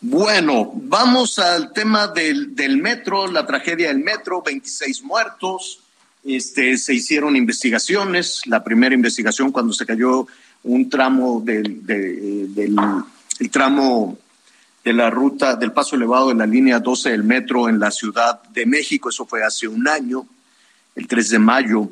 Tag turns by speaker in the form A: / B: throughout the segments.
A: Bueno, vamos al tema del, del metro, la tragedia del metro, 26 muertos. Este, se hicieron investigaciones. La primera investigación cuando se cayó un tramo del, de, del el tramo de la ruta del paso elevado de la línea 12 del metro en la Ciudad de México. Eso fue hace un año, el 3 de mayo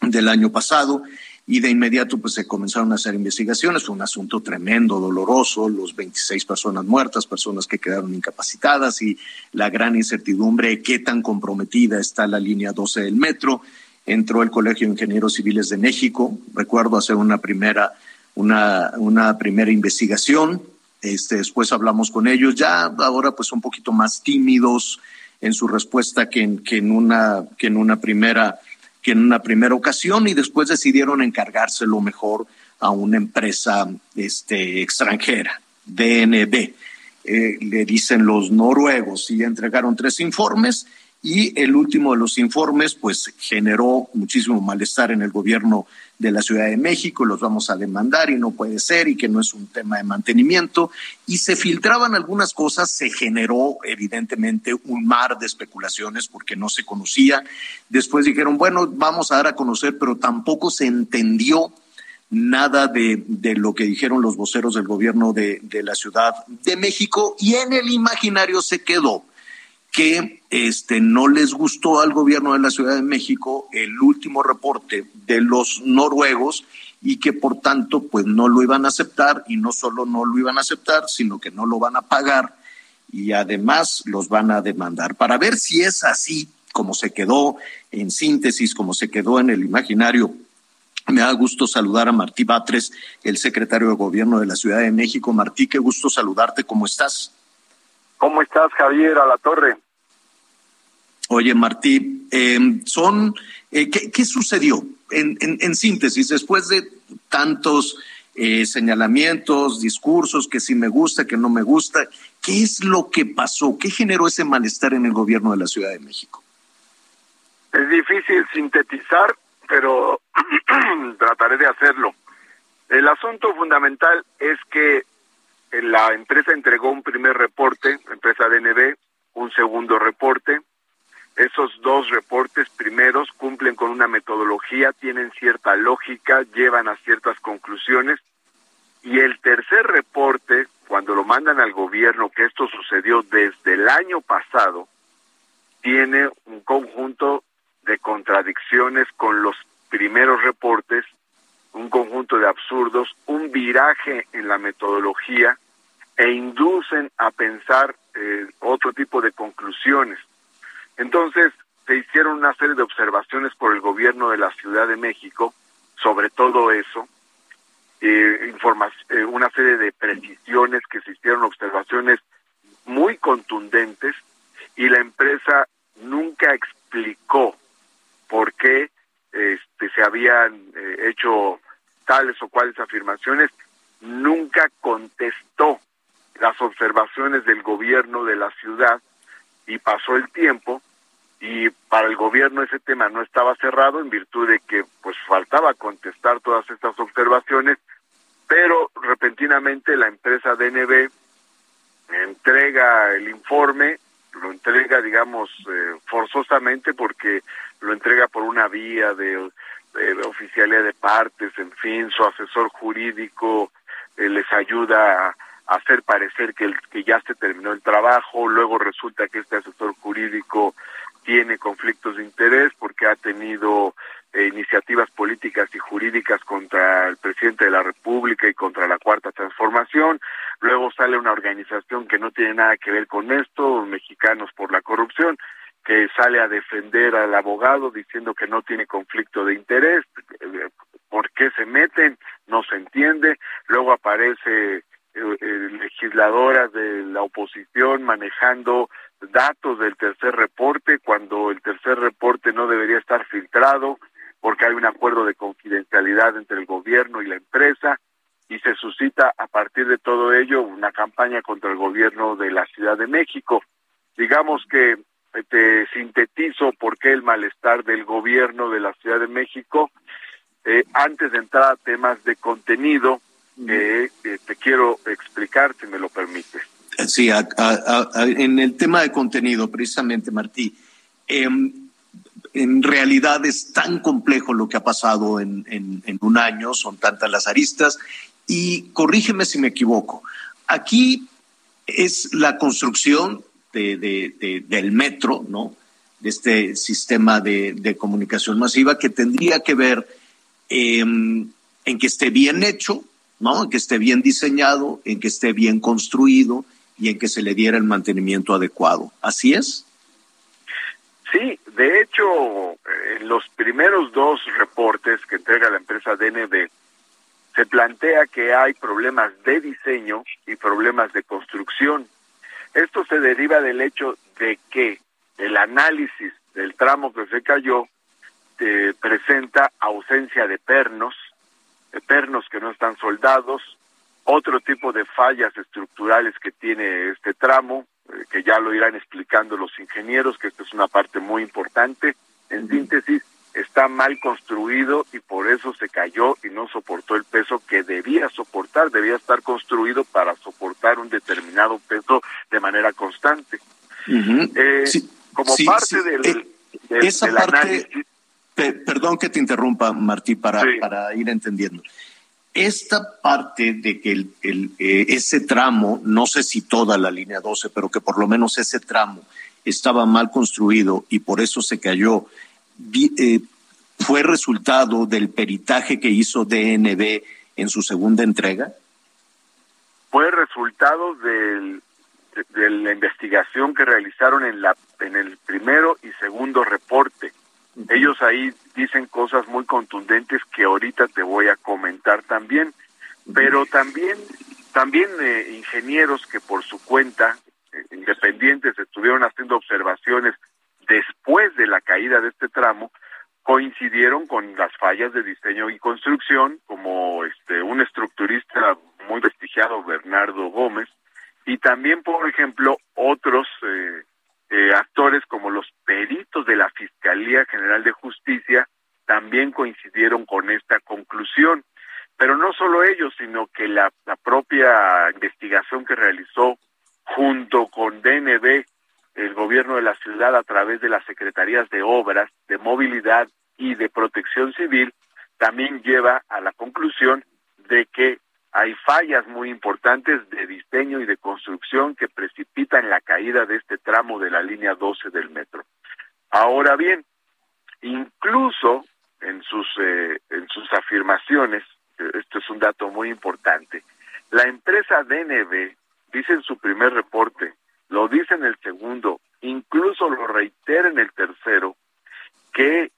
A: del año pasado. Y de inmediato pues se comenzaron a hacer investigaciones. Fue un asunto tremendo, doloroso, los 26 personas muertas, personas que quedaron incapacitadas y la gran incertidumbre de qué tan comprometida está la línea 12 del metro. Entró el Colegio de Ingenieros Civiles de México. Recuerdo hacer una primera, una, una primera investigación este, después hablamos con ellos, ya ahora pues un poquito más tímidos en su respuesta que en, que en una que en una primera que en una primera ocasión y después decidieron encargárselo mejor a una empresa este, extranjera, DNB. Eh, le dicen los noruegos y entregaron tres informes y el último de los informes pues generó muchísimo malestar en el gobierno de la Ciudad de México, los vamos a demandar y no puede ser y que no es un tema de mantenimiento. Y se filtraban algunas cosas, se generó evidentemente un mar de especulaciones porque no se conocía. Después dijeron, bueno, vamos a dar a conocer, pero tampoco se entendió nada de, lo que dijeron los voceros del gobierno de la Ciudad de México y en el imaginario se quedó que este, no les gustó al gobierno de la Ciudad de México el último reporte de los noruegos y que por tanto pues no lo iban a aceptar y no solo no lo iban a aceptar, sino que no lo van a pagar y además los van a demandar. Para ver si es así como se quedó en síntesis, como se quedó en el imaginario me da gusto saludar a Martí Batres, el secretario de Gobierno de la Ciudad de México. Martí, qué gusto saludarte. ¿Cómo estás?
B: ¿Cómo estás, Javier? A la torre.
A: Oye, Martí, eh, son, eh, ¿qué, ¿qué, sucedió? En, en, síntesis, después de tantos eh, señalamientos, discursos, que sí me gusta, que no me gusta, ¿qué es lo que pasó? ¿Qué generó ese malestar en el gobierno de la Ciudad de México?
B: Es difícil sintetizar, pero trataré de hacerlo. El asunto fundamental es que la empresa entregó un primer reporte, empresa DNB, un segundo reporte, esos dos reportes primeros cumplen con una metodología, tienen cierta lógica, llevan a ciertas conclusiones. Y el tercer reporte, cuando lo mandan al gobierno, que esto sucedió desde el año pasado, tiene un conjunto de contradicciones con los primeros reportes, un conjunto de absurdos, un viraje en la metodología e inducen a pensar eh, otro tipo de conclusiones. Entonces, se hicieron una serie de observaciones por el gobierno de la Ciudad de México sobre todo eso, eh, eh, una serie de precisiones que se hicieron, observaciones muy contundentes, y la empresa nunca explicó por qué este, se habían eh, hecho tales o cuales afirmaciones, nunca contestó las observaciones del gobierno de la ciudad y pasó el tiempo y para el gobierno ese tema no estaba cerrado en virtud de que pues faltaba contestar todas estas observaciones, pero repentinamente la empresa DNB entrega el informe, lo entrega digamos eh, forzosamente porque lo entrega por una vía de, de, de partes, en fin, su asesor jurídico eh, les ayuda a hacer parecer que, el, que ya se terminó el trabajo, luego resulta que este asesor jurídico tiene conflictos de interés porque ha tenido eh, iniciativas políticas y jurídicas contra el presidente de la República y contra la Cuarta Transformación. Luego sale una organización que no tiene nada que ver con esto, Mexicanos por la Corrupción, que sale a defender al abogado diciendo que no tiene conflicto de interés, por qué se meten, no se entiende, luego aparece eh, legisladoras de la oposición manejando datos del tercer reporte cuando el tercer reporte no debería estar filtrado porque hay un acuerdo de confidencialidad entre el gobierno y la empresa y se suscita a partir de todo ello una campaña contra el gobierno de la Ciudad de México. Digamos que eh, te sintetizo por qué el malestar del gobierno de la Ciudad de México. Eh, antes de entrar a temas de contenido, eh, quiero explicar, si me lo permites.
A: Sí, en el tema de contenido, precisamente, Martí, em, en realidad es tan complejo lo que ha pasado en, un año, son tantas las aristas, y corrígeme si me equivoco, aquí es la construcción de, del metro, ¿no? De este sistema de, comunicación masiva que tendría que ver em, en que esté bien hecho, ¿no? En que esté bien diseñado, en que esté bien construido y en que se le diera el mantenimiento adecuado. ¿Así es?
B: Sí, de hecho, en los primeros dos reportes que entrega la empresa DNB, se plantea que hay problemas de diseño y problemas de construcción. Esto se deriva del hecho de que el análisis del tramo que se cayó eh, presenta ausencia de pernos, pernos que no están soldados, otro tipo de fallas estructurales que tiene este tramo, eh, que ya lo irán explicando los ingenieros, que esto es una parte muy importante. En síntesis, está mal construido y por eso se cayó y no soportó el peso que debía soportar, debía estar construido para soportar un determinado peso de manera constante.
A: Eh, como parte del, eh, esa parte, perdón que te interrumpa, Martí, para, para ir entendiendo esta parte de que el, eh, ese tramo, no sé si toda la línea 12, pero que por lo menos ese tramo estaba mal construido y por eso se cayó, eh, fue resultado del peritaje que hizo DNB en su segunda entrega?
B: Fue resultado del, de, la investigación que realizaron en, la, en el primero y segundo reporte. Ellos ahí dicen cosas muy contundentes que ahorita te voy a comentar también, pero también también eh, ingenieros que por su cuenta eh, independientes estuvieron haciendo observaciones después de la caída de este tramo coincidieron con las fallas de diseño y construcción como este un estructurista muy prestigiado Bernardo Gómez y también por ejemplo otros eh, eh, actores como los peritos de la Fiscalía General de Justicia también coincidieron con esta conclusión. Pero no solo ellos, sino que la, propia investigación que realizó junto con DNB, el gobierno de la ciudad a través de las secretarías de obras, de movilidad y de protección civil, también lleva a la conclusión de que hay fallas muy importantes de diseño y de construcción que precipitan la caída de este tramo de la línea 12 del metro. Ahora bien, incluso en sus eh, en sus afirmaciones, esto es un dato muy importante, la empresa DNB dice en su primer reporte, lo dice en el segundo, incluso lo reitera en el tercero, que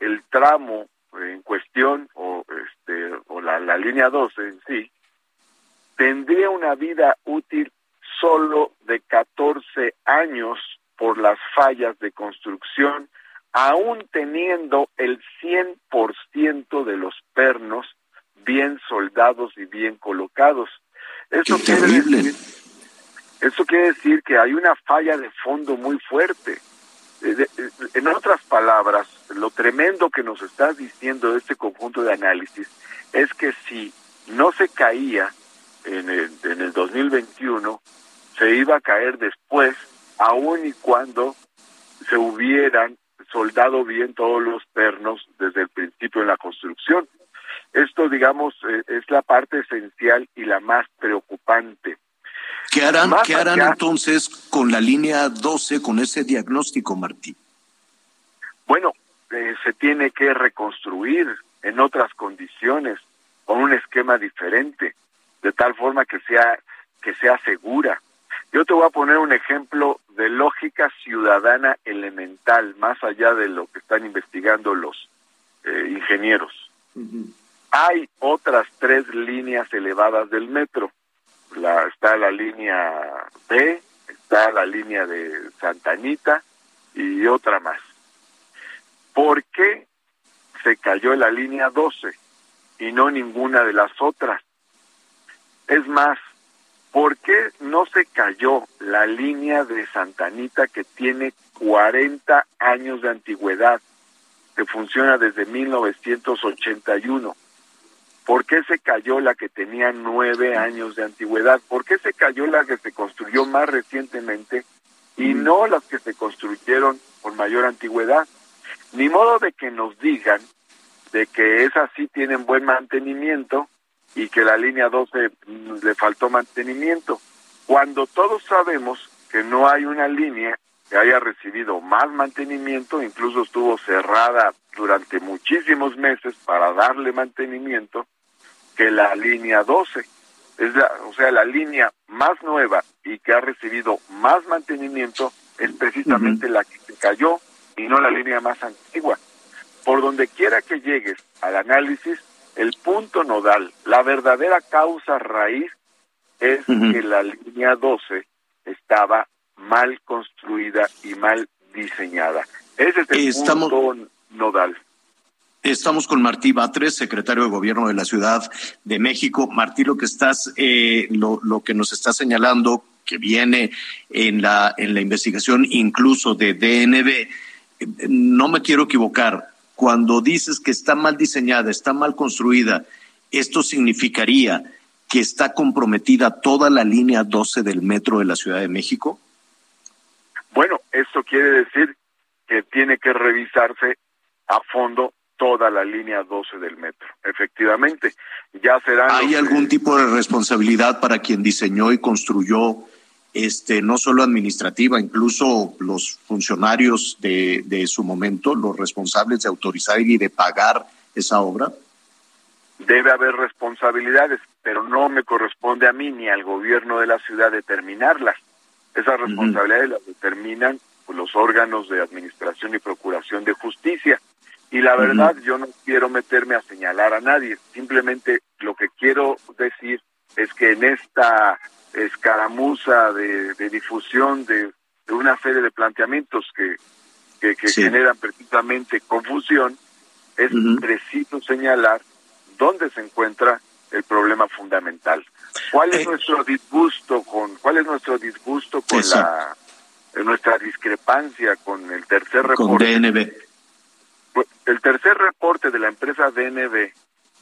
B: el tramo en cuestión o este o la, la línea 12 en sí tendría una vida útil solo de 14 años por las fallas de construcción, aún teniendo el 100% de los pernos bien soldados y bien colocados. Eso quiere, decir, eso quiere decir que hay una falla de fondo muy fuerte. Eh, eh, en otras palabras, lo tremendo que nos está diciendo este conjunto de análisis es que si no se caía en el, en el 2021 se iba a caer después, aun y cuando se hubieran soldado bien todos los pernos desde el principio de la construcción. Esto, digamos, eh, es la parte esencial y la más preocupante.
A: ¿Qué harán, ¿qué harán entonces con la línea 12, con ese diagnóstico, Martín?
B: Bueno, eh, se tiene que reconstruir en otras condiciones, con un esquema diferente de tal forma que sea que sea segura. Yo te voy a poner un ejemplo de lógica ciudadana elemental, más allá de lo que están investigando los eh, ingenieros. Hay otras tres líneas elevadas del metro. La, está la línea B, está la línea de Santa Anita y otra más. ¿Por qué se cayó la línea 12 y no ninguna de las otras? Es más, ¿por qué no se cayó la línea de Santa Anita que tiene 40 años de antigüedad, que funciona desde 1981? ¿Por qué se cayó la que tenía nueve años de antigüedad? ¿Por qué se cayó la que se construyó más recientemente y no las que se construyeron con mayor antigüedad? Ni modo de que nos digan de que esas sí tienen buen mantenimiento y que la línea 12 le faltó mantenimiento, cuando todos sabemos que no hay una línea que haya recibido más mantenimiento, incluso estuvo cerrada durante muchísimos meses para darle mantenimiento, que la línea 12. Es o sea, la línea más nueva y que ha recibido más mantenimiento es precisamente la que se cayó y no la línea más antigua. Por donde quiera que llegues al análisis, el punto nodal, la verdadera causa raíz es que la línea 12 estaba mal construida y mal diseñada. Ese es el punto nodal.
A: Estamos con Martí Batres, secretario de Gobierno de la Ciudad de México. Martí, lo que estás, eh, lo, lo, que nos está señalando, que viene en la en la investigación incluso de DNB, eh, no me quiero equivocar cuando dices que está mal diseñada, está mal construida, esto significaría que está comprometida toda la línea 12 del metro de la Ciudad de México?
B: Bueno, esto quiere decir que tiene que revisarse a fondo toda la línea 12 del metro. Efectivamente, ya será.
A: ¿Hay algún tipo de responsabilidad para quien diseñó y construyó este, no solo administrativa, incluso los funcionarios de, de su momento, los responsables de autorizar y de pagar esa obra?
B: Debe haber responsabilidades, pero no me corresponde a mí ni al gobierno de la ciudad determinarlas. Esas responsabilidades las determinan los órganos de administración y procuración de justicia. Y la verdad, yo no quiero meterme a señalar a nadie. Simplemente lo que quiero decir es que en esta escaramuza de, difusión de, una serie de planteamientos que, que, generan precisamente confusión, es preciso señalar dónde se encuentra el problema fundamental. ¿Cuál es eh, nuestro disgusto con cuál es nuestro disgusto con la nuestra discrepancia con el tercer reporte?
A: Con DNB.
B: Pues, el tercer reporte de la empresa DNB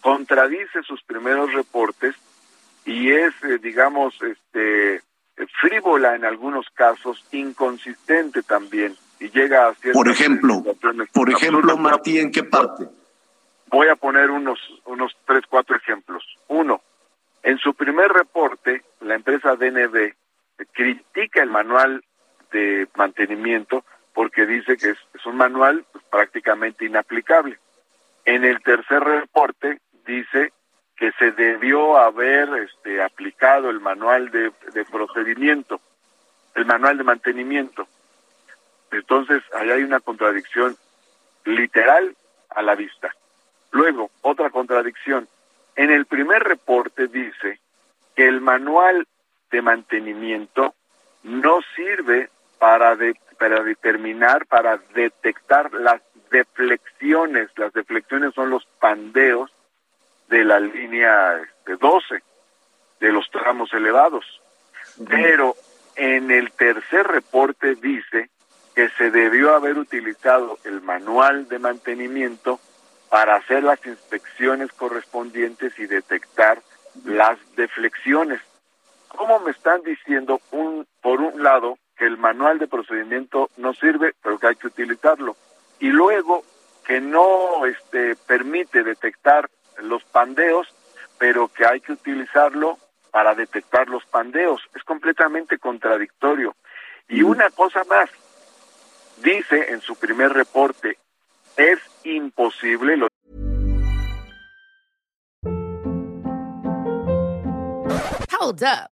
B: contradice sus primeros reportes y es, eh, digamos, este frívola en algunos casos, inconsistente también y llega a
A: Por ejemplo, por ejemplo, Martí, ¿en qué parte?
B: Voy a poner unos unos tres cuatro ejemplos. Uno, en su primer reporte, la empresa DNB critica el manual de mantenimiento porque dice que es, es un manual pues, prácticamente inaplicable. En el tercer reporte dice que se debió haber este, aplicado el manual de, procedimiento, el manual de mantenimiento. Entonces, ahí hay una contradicción literal a la vista. Luego, otra contradicción. En el primer reporte dice que el manual de mantenimiento no sirve para, para determinar, para detectar las deflexiones. Las deflexiones son los pandeos de la línea de 12, de los tramos elevados. Pero en el tercer reporte dice que se debió haber utilizado el manual de mantenimiento para hacer las inspecciones correspondientes y detectar las deflexiones. ¿Cómo me están diciendo, un, por un lado, que el manual de procedimiento no sirve, pero que hay que utilizarlo? Y luego que no este, permite detectar los pandeos, pero que hay que utilizarlo para detectar los pandeos. Es completamente contradictorio. Y una cosa más, dice en su primer reporte, es imposible. Lo
C: Hold up.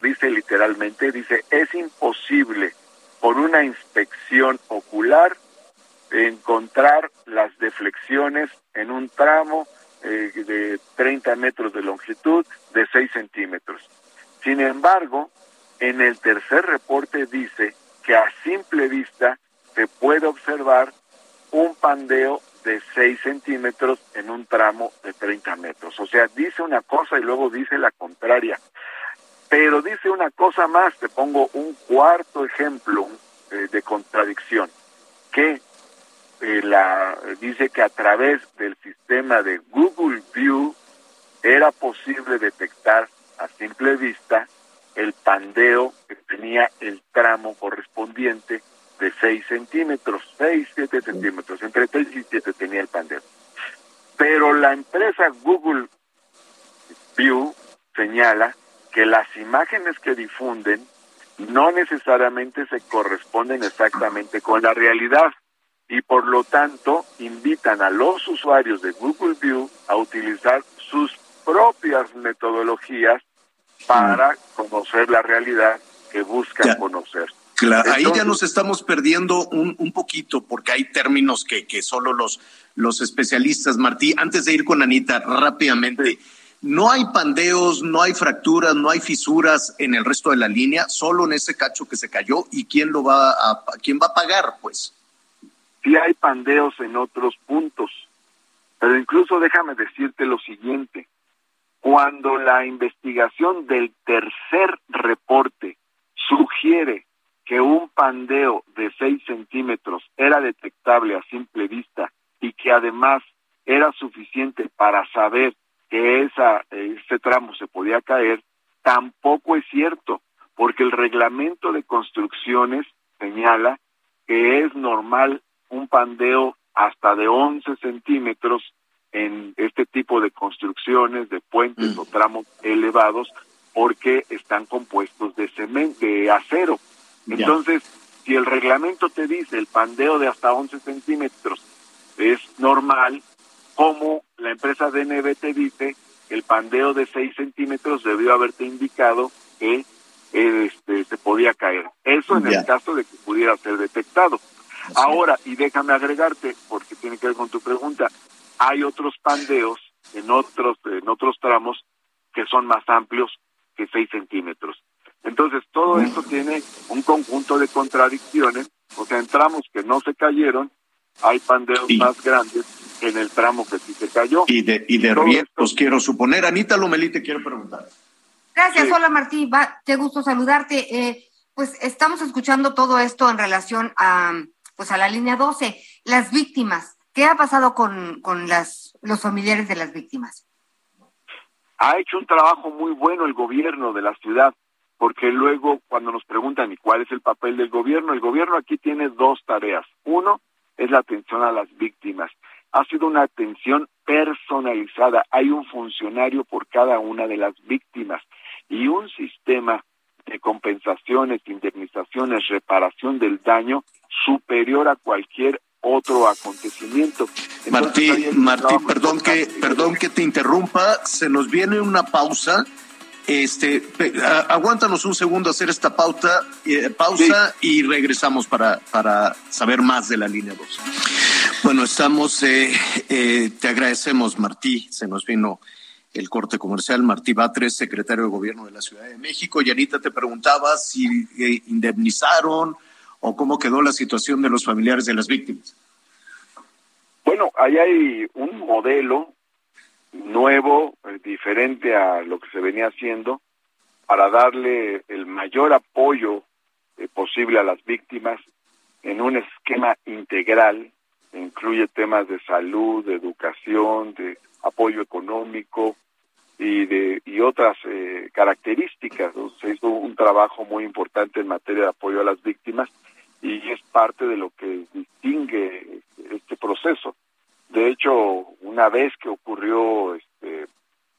B: Dice literalmente, dice, es imposible por una inspección ocular encontrar las deflexiones en un tramo eh, de 30 metros de longitud de 6 centímetros. Sin embargo, en el tercer reporte dice que a simple vista se puede observar un pandeo de 6 centímetros en un tramo de 30 metros. O sea, dice una cosa y luego dice la contraria. Pero dice una cosa más, te pongo un cuarto ejemplo eh, de contradicción, que eh, la, dice que a través del sistema de Google View era posible detectar a simple vista el pandeo que tenía el tramo correspondiente de 6 centímetros, 6, 7 centímetros, entre 3 y 7 tenía el pandeo. Pero la empresa Google View señala que las imágenes que difunden no necesariamente se corresponden exactamente con la realidad y por lo tanto invitan a los usuarios de Google View a utilizar sus propias metodologías para conocer la realidad que buscan conocer.
A: Claro, ahí ya nos estamos perdiendo un, un poquito porque hay términos que, que solo los, los especialistas, Martí, antes de ir con Anita, rápidamente. No hay pandeos, no hay fracturas, no hay fisuras en el resto de la línea, solo en ese cacho que se cayó. ¿Y quién lo va a, quién va a pagar, pues?
B: Sí hay pandeos en otros puntos, pero incluso déjame decirte lo siguiente. Cuando la investigación del tercer reporte sugiere que un pandeo de 6 centímetros era detectable a simple vista y que además era suficiente para saber que esa, ese tramo se podía caer, tampoco es cierto, porque el reglamento de construcciones señala que es normal un pandeo hasta de 11 centímetros en este tipo de construcciones, de puentes o tramos elevados, porque están compuestos de cemento, de acero. Entonces, si el reglamento te dice el pandeo de hasta 11 centímetros es normal, como la empresa DNB te dice el pandeo de 6 centímetros debió haberte indicado que este, se podía caer. Eso en el caso de que pudiera ser detectado. Ahora, y déjame agregarte, porque tiene que ver con tu pregunta, hay otros pandeos en otros, en otros tramos que son más amplios que 6 centímetros. Entonces, todo esto tiene un conjunto de contradicciones, o sea, en tramos que no se cayeron, hay pandeos más grandes en el tramo que sí se cayó.
A: Y de, y de riesgos, quiero suponer. Anita Lomelí te quiero preguntar.
D: Gracias, hola Martín, Va, qué gusto saludarte. Eh, pues estamos escuchando todo esto en relación a, pues a la línea 12. Las víctimas, ¿qué ha pasado con, con las, los familiares de las víctimas?
B: Ha hecho un trabajo muy bueno el gobierno de la ciudad, porque luego cuando nos preguntan, ¿y cuál es el papel del gobierno? El gobierno aquí tiene dos tareas. Uno es la atención a las víctimas ha sido una atención personalizada. Hay un funcionario por cada una de las víctimas y un sistema de compensaciones, indemnizaciones, reparación del daño superior a cualquier otro acontecimiento.
A: Martín, Martín, perdón que, perdón que te interrumpa, se nos viene una pausa este, aguántanos un segundo a hacer esta pauta, eh, pausa y regresamos para, para saber más de la línea 2. Bueno, estamos, eh, eh, te agradecemos, Martí, se nos vino el corte comercial. Martí Batres, secretario de Gobierno de la Ciudad de México. Y Anita te preguntaba si indemnizaron o cómo quedó la situación de los familiares de las víctimas.
B: Bueno, ahí hay un modelo nuevo, eh, diferente a lo que se venía haciendo, para darle el mayor apoyo eh, posible a las víctimas en un esquema integral, incluye temas de salud, de educación, de apoyo económico, y de y otras eh, características. Se hizo un trabajo muy importante en materia de apoyo a las víctimas y es parte de lo que distingue este proceso. De hecho, una vez que ocurrió este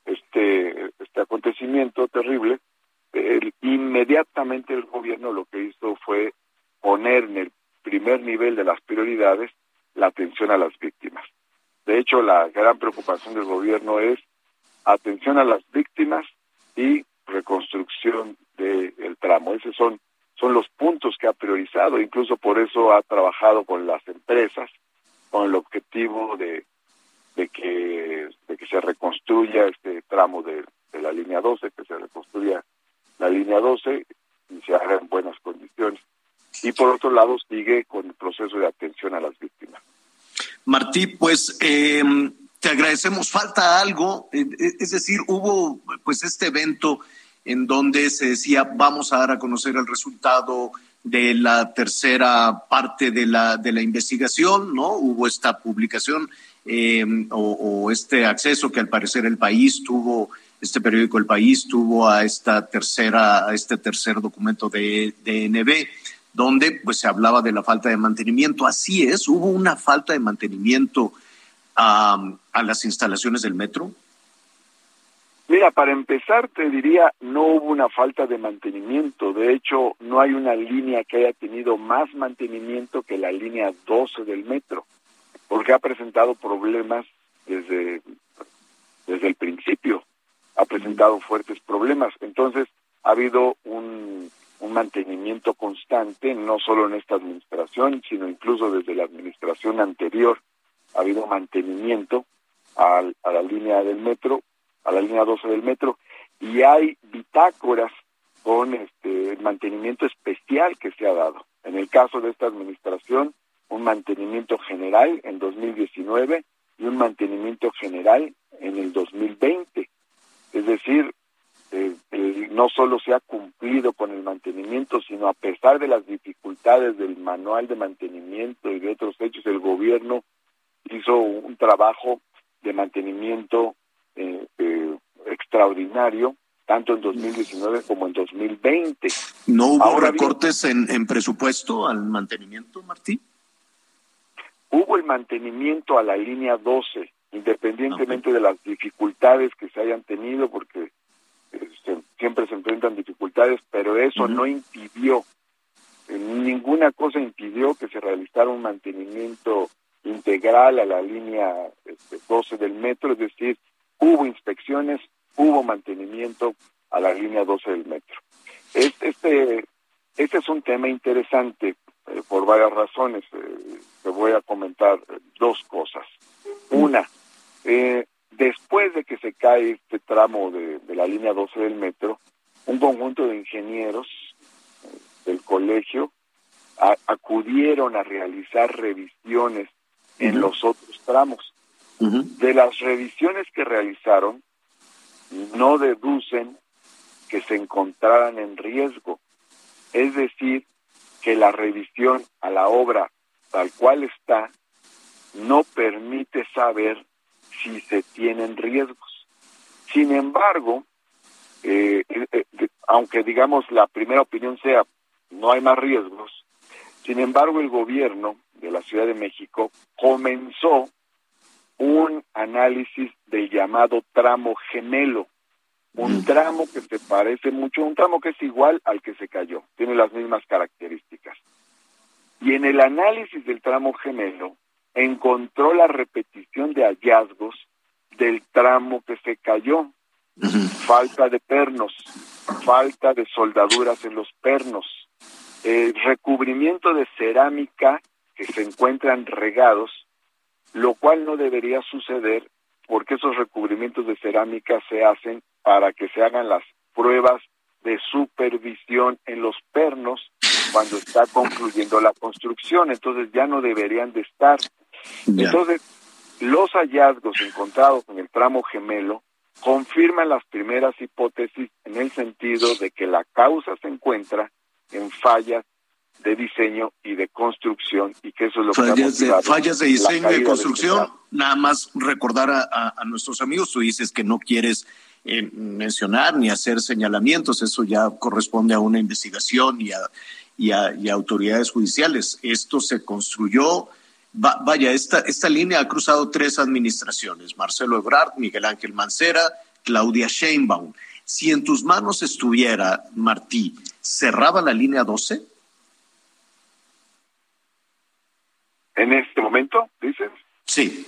B: este este acontecimiento terrible, inmediatamente el gobierno lo que hizo fue poner en el primer nivel de las prioridades la atención a las víctimas. De hecho, la gran preocupación del gobierno es atención a las víctimas y reconstrucción del tramo. Esos son, son los puntos que ha priorizado, incluso por eso ha trabajado con las empresas con el objetivo de, de, que, de que se reconstruya este tramo de, de la línea 12, que se reconstruya la línea 12 y se haga en buenas condiciones. Y por otro lado, sigue con el proceso de atención a las víctimas.
A: Martí, pues eh, te agradecemos. Falta algo, eh, eh, es decir, hubo pues este evento en donde se decía vamos a dar a conocer el resultado de la tercera parte de la de la investigación, ¿no? Hubo esta publicación eh, o, este acceso que al parecer el país tuvo, este periódico El País tuvo a esta tercera, a este tercer documento de DNB donde pues se hablaba de la falta de mantenimiento. Así es, hubo una falta de mantenimiento a las instalaciones del metro?
B: Mira, para empezar te diría, no hubo una falta de mantenimiento. De hecho, no hay una línea que haya tenido más mantenimiento que la línea 12 del metro, porque ha presentado problemas desde, desde el principio. Ha presentado fuertes problemas. Entonces, ha habido un, un mantenimiento constante, no solo en esta administración, sino incluso desde la administración anterior ha habido mantenimiento a, a la línea del metro, a la línea 12 del metro, y hay bitácoras con este mantenimiento especial que se ha dado. En el caso de esta administración, un mantenimiento general en 2019 y un mantenimiento general en el 2020. Es decir, eh, no solo se ha cumplido con el mantenimiento, sino a pesar de las dificultades del manual de mantenimiento y de otros hechos, el gobierno hizo un trabajo de mantenimiento eh, eh, extraordinario, tanto en 2019 como en 2020.
A: ¿No hubo Ahora recortes bien, en, en, presupuesto al mantenimiento, Martín?
B: Hubo el mantenimiento a la línea 12, independientemente okay. de las dificultades que se hayan tenido, porque este, siempre se enfrentan dificultades, pero eso uh -huh. no impidió, ninguna cosa impidió que se realizara un mantenimiento integral a la línea este, 12 del metro, es decir, hubo inspecciones, hubo mantenimiento a la línea 12 del metro. Este, este, es un tema interesante eh, por varias razones. Eh, te voy a comentar dos cosas. Una, eh, después de que se cae este tramo de, de, la línea 12 del metro, un conjunto de ingenieros del colegio a, acudieron a realizar revisiones en los otros tramos. De las revisiones que realizaron, no deducen que se encontraran en riesgo. Es decir, que la revisión a la obra tal cual está no permite saber si se tienen riesgos. Sin embargo, eh, eh, eh, aunque digamos la primera opinión sea no hay más riesgos, sin embargo el gobierno de la Ciudad de México comenzó análisis del llamado tramo gemelo, un mm. tramo que se parece mucho, un tramo que es igual al que se cayó, tiene las mismas características. Y en el análisis del tramo gemelo encontró la repetición de hallazgos del tramo que se cayó. Falta de pernos, falta de soldaduras en los pernos, eh, recubrimiento de cerámica que se encuentran regados, lo cual no debería suceder porque esos recubrimientos de cerámica se hacen para que se hagan las pruebas de supervisión en los pernos cuando está concluyendo la construcción, entonces ya no deberían de estar. Entonces, los hallazgos encontrados en el tramo gemelo confirman las primeras hipótesis en el sentido de que la causa se encuentra en fallas de diseño y de construcción y que eso es lo
A: fallas
B: que
A: de, fallas de diseño y de construcción nada más recordar a, a, a, nuestros amigos tú dices que no quieres eh, mencionar ni hacer señalamientos, eso ya corresponde a una investigación y a, autoridades judiciales. Esto se construyó, vaya, esta, esta línea ha cruzado tres administraciones, Marcelo Ebrard, Miguel Ángel Mancera, Claudia Sheinbaum. Si en tus manos estuviera, Martí, ¿cerraba la línea 12?
B: En este momento, dices.
A: Sí.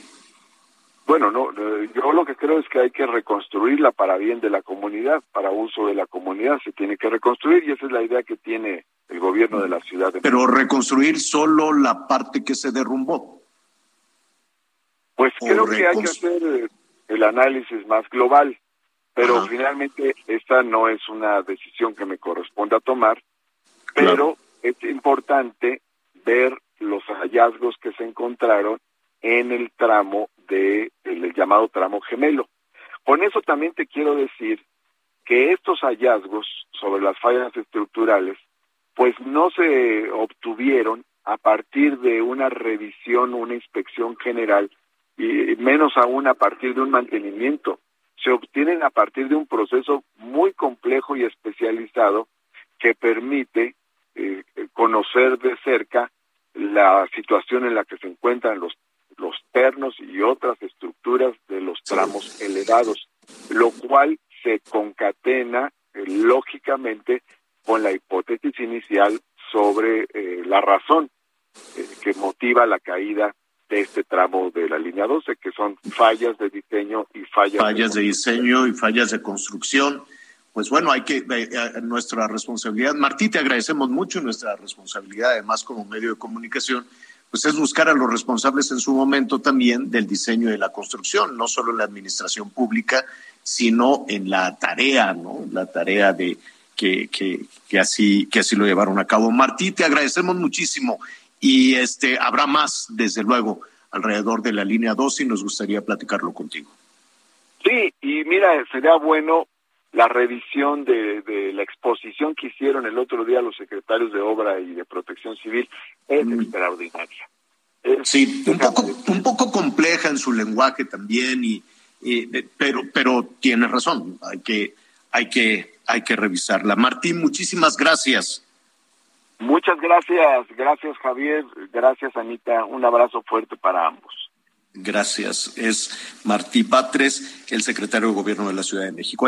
B: Bueno, no, eh, yo lo que creo es que hay que reconstruirla para bien de la comunidad, para uso de la comunidad, se tiene que reconstruir y esa es la idea que tiene el gobierno de la ciudad. De
A: Pero reconstruir solo la parte que se derrumbó.
B: Pues creo que hay que hacer eh, el análisis más global, pero finalmente esta no es una decisión que me corresponda tomar, pero es importante ver los hallazgos que se encontraron en el tramo de el llamado tramo gemelo. Con eso también te quiero decir que estos hallazgos sobre las fallas estructurales pues no se obtuvieron a partir de una revisión, una inspección general y menos aún a partir de un mantenimiento. Se obtienen a partir de un proceso muy complejo y especializado que permite eh, conocer de cerca la situación en la que se encuentran los los ternos y otras estructuras de los tramos elevados, lo cual se concatena eh, lógicamente con la hipótesis inicial sobre eh, la razón eh, que motiva la caída de este tramo de la línea 12, que son fallas de diseño y fallas,
A: fallas de, diseño y fallas de construcción. Pues bueno, hay que nuestra responsabilidad. Martí, te agradecemos mucho nuestra responsabilidad, además como medio de comunicación, pues es buscar a los responsables en su momento también del diseño de la construcción, no solo en la administración pública, sino en la tarea, ¿no? La tarea de que, que, que así, que así lo llevaron a cabo. Martí, te agradecemos muchísimo y este habrá más, desde luego, alrededor de la línea 2 y nos gustaría platicarlo contigo.
B: Sí, y mira, sería bueno la revisión de, de, la exposición que hicieron el otro día los secretarios de Obra y de Protección Civil es mm. extraordinaria.
A: sí, un poco, un poco compleja en su lenguaje también, y, pero, pero tiene razón, hay que, hay, que, hay que revisarla. Martín, muchísimas gracias.
B: Muchas gracias, gracias Javier, gracias Anita, un abrazo fuerte para ambos.
A: Gracias. Es Martí Patres, el secretario de Gobierno de la Ciudad de México.